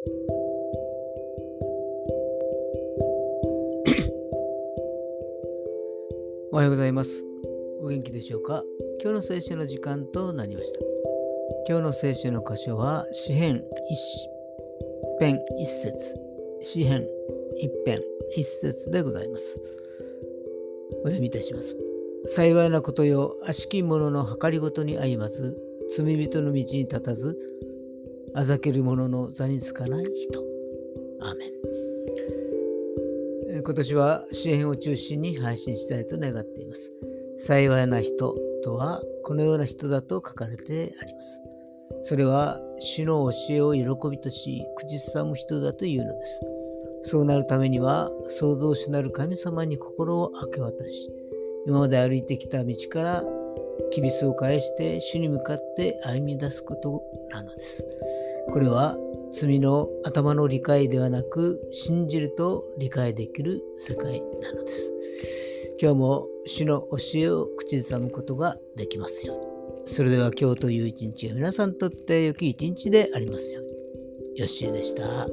おはようございます。お元気でしょうか？今日の聖書の時間となりました。今日の聖書の箇所は、詩編一編一節、詩編一編一節でございます。お読みいたします。幸いなことよ、悪しき者の計りごとに歩まず、罪人の道に立たず、あざける者の座につかない人。アーメン。今年は支援を中心に配信したいと願っています。幸いな人とはこのような人だと書かれてあります。それは主の教えを喜びとし、口ずさむ人だというのです。そうなるためには、創造主なる神様に心を明け渡し、今まで歩いてきた道からきびすを返して主に向かって歩み出すことなのです。これは罪の頭の理解ではなく信じると理解できる世界なのです。今日も主の教えを口ずさむことができますように。それでは今日という一日が皆さんにとって良き一日でありますように。よしえでした。